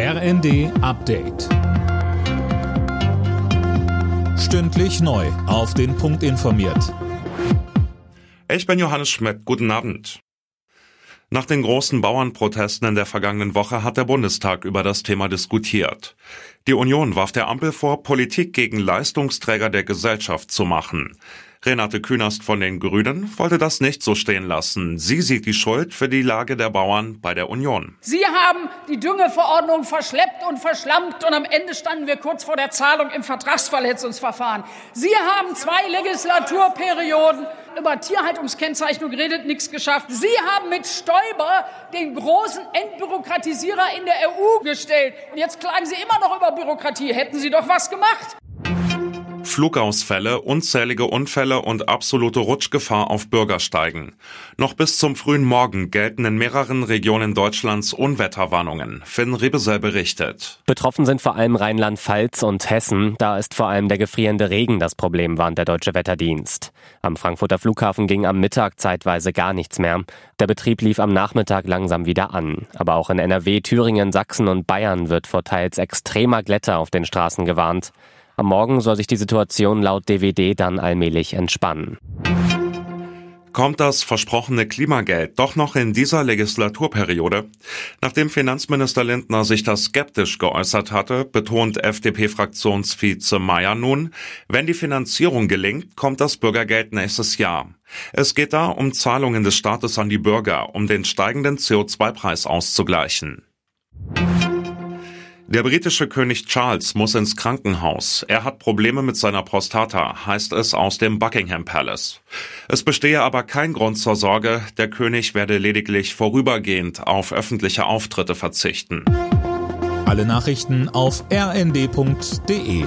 RND Update. Stündlich neu. Auf den Punkt informiert. Ich bin Johannes Schmidt. Guten Abend. Nach den großen Bauernprotesten in der vergangenen Woche hat der Bundestag über das Thema diskutiert. Die Union warf der Ampel vor, Politik gegen Leistungsträger der Gesellschaft zu machen. Renate Künast von den Grünen wollte das nicht so stehen lassen. Sie sieht die Schuld für die Lage der Bauern bei der Union. Sie haben die Düngeverordnung verschleppt und verschlampt und am Ende standen wir kurz vor der Zahlung im Vertragsverletzungsverfahren. Sie haben zwei Legislaturperioden über Tierhaltungskennzeichnung geredet, nichts geschafft. Sie haben mit Stoiber den großen Entbürokratisierer in der EU gestellt. Und jetzt klagen Sie immer noch über Bürokratie. Hätten Sie doch was gemacht. Flugausfälle, unzählige Unfälle und absolute Rutschgefahr auf Bürgersteigen. Noch bis zum frühen Morgen gelten in mehreren Regionen Deutschlands Unwetterwarnungen. Finn Rebesel berichtet. Betroffen sind vor allem Rheinland-Pfalz und Hessen. Da ist vor allem der gefrierende Regen das Problem, warnt der Deutsche Wetterdienst. Am Frankfurter Flughafen ging am Mittag zeitweise gar nichts mehr. Der Betrieb lief am Nachmittag langsam wieder an. Aber auch in NRW, Thüringen, Sachsen und Bayern wird vor teils extremer Glätte auf den Straßen gewarnt. Am Morgen soll sich die Situation laut DWD dann allmählich entspannen. Kommt das versprochene Klimageld doch noch in dieser Legislaturperiode? Nachdem Finanzminister Lindner sich das skeptisch geäußert hatte, betont FDP-Fraktionsvize Mayer nun, wenn die Finanzierung gelingt, kommt das Bürgergeld nächstes Jahr. Es geht da um Zahlungen des Staates an die Bürger, um den steigenden CO2-Preis auszugleichen. Der britische König Charles muss ins Krankenhaus. Er hat Probleme mit seiner Prostata, heißt es aus dem Buckingham Palace. Es bestehe aber kein Grund zur Sorge, der König werde lediglich vorübergehend auf öffentliche Auftritte verzichten. Alle Nachrichten auf rnd.de